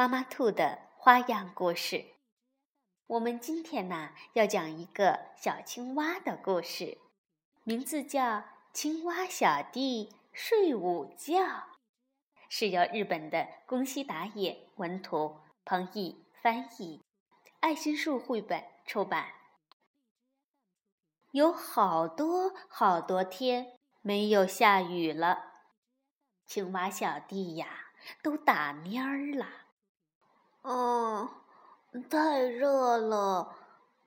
妈妈兔的花样故事。我们今天呢要讲一个小青蛙的故事，名字叫《青蛙小弟睡午觉》，是由日本的宫西达也文图，彭毅翻译，爱心树绘本出版。有好多好多天没有下雨了。青蛙小弟呀，都打蔫儿了。哦，太热了，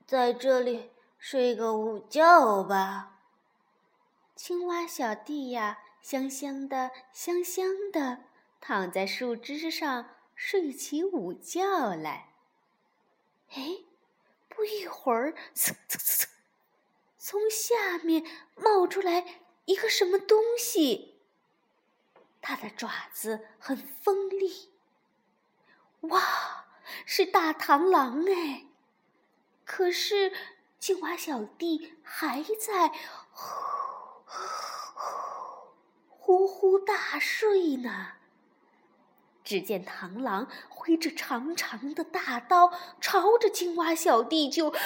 在这里睡个午觉吧。青蛙小弟呀，香香的，香香的，躺在树枝上睡起午觉来。哎，不一会儿，呲呲呲，从下面冒出来一个什么东西。它的爪子很锋利，哇，是大螳螂哎！可是青蛙小弟还在呼呼呼呼呼大睡呢。只见螳螂挥着长长的大刀，朝着青蛙小弟就扑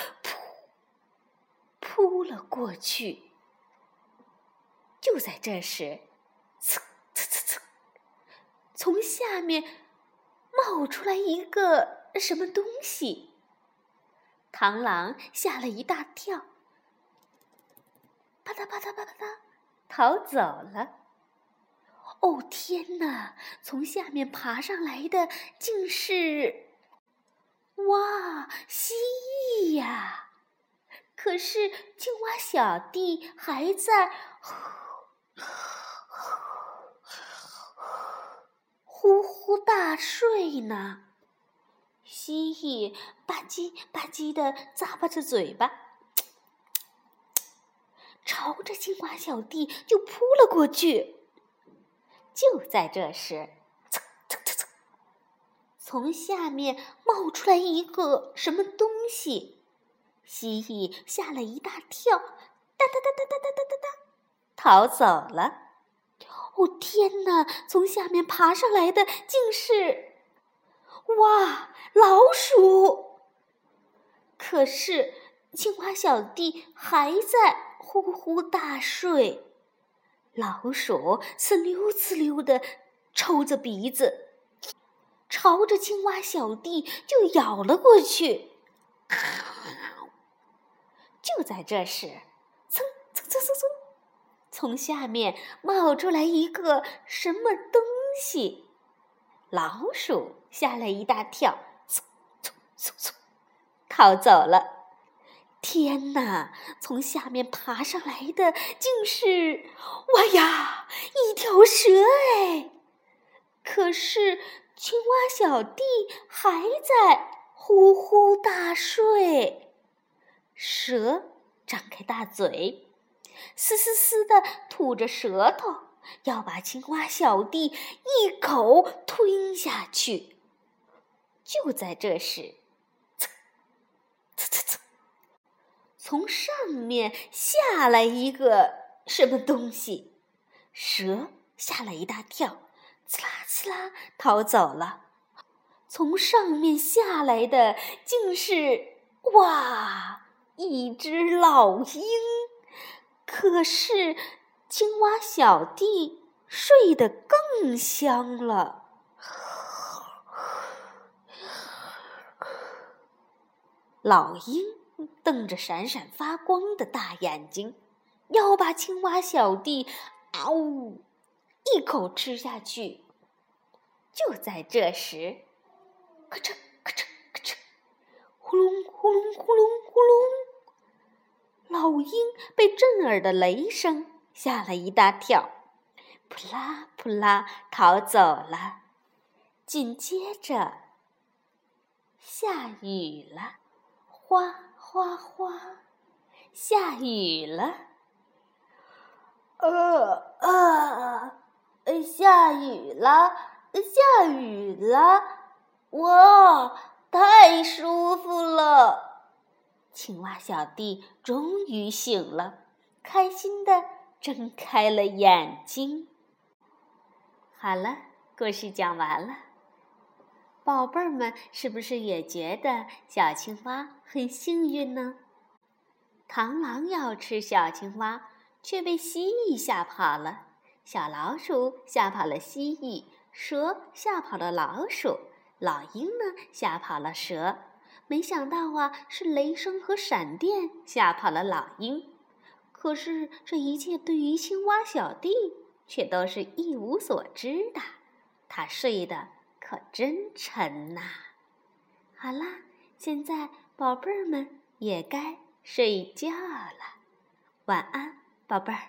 扑了过去。就在这时，呲！从下面冒出来一个什么东西，螳螂吓了一大跳，啪嗒啪嗒啪嗒嗒，逃走了。哦天哪！从下面爬上来的竟是哇，蜥蜴呀！可是青蛙小弟还在。呼呼大睡呢，蜥蜴吧唧吧唧的咂巴着嘴巴，朝着青蛙小弟就扑了过去。就在这时，从下面冒出来一个什么东西，蜥蜴吓了一大跳，哒哒哒哒哒哒哒哒，逃走了。哦天哪！从下面爬上来的竟是，哇，老鼠！可是青蛙小弟还在呼呼大睡。老鼠呲溜呲溜的抽着鼻子，朝着青蛙小弟就咬了过去。就在这时，蹭蹭蹭蹭蹭。从下面冒出来一个什么东西，老鼠吓了一大跳，嗖嗖嗖嗖，逃走了。天哪！从下面爬上来的竟是，哇呀，一条蛇哎！可是青蛙小弟还在呼呼大睡。蛇张开大嘴。嘶嘶嘶的吐着舌头，要把青蛙小弟一口吞下去。就在这时，呲呲呲呲，从上面下来一个什么东西，蛇吓了一大跳，呲啦呲啦逃走了。从上面下来的竟是哇，一只老鹰。可是，青蛙小弟睡得更香了。老鹰瞪着闪闪发光的大眼睛，要把青蛙小弟嗷呜一口吃下去。就在这时，咔嚓咔嚓咔嚓，呼隆呼隆呼隆呼隆。老鹰被震耳的雷声吓了一大跳，扑啦扑啦逃走了。紧接着，下雨了，哗哗哗，下雨了。呃啊，下雨了，下雨了！哇，太舒服了！青蛙小弟终于醒了，开心的睁开了眼睛。好了，故事讲完了。宝贝儿们，是不是也觉得小青蛙很幸运呢？螳螂要吃小青蛙，却被蜥蜴吓跑了；小老鼠吓跑了蜥蜴，蛇吓跑了老鼠，老鹰呢吓跑了蛇。没想到啊，是雷声和闪电吓跑了老鹰。可是这一切对于青蛙小弟却都是一无所知的，他睡得。可真沉呐！好啦，现在宝贝儿们也该睡觉了，晚安，宝贝儿。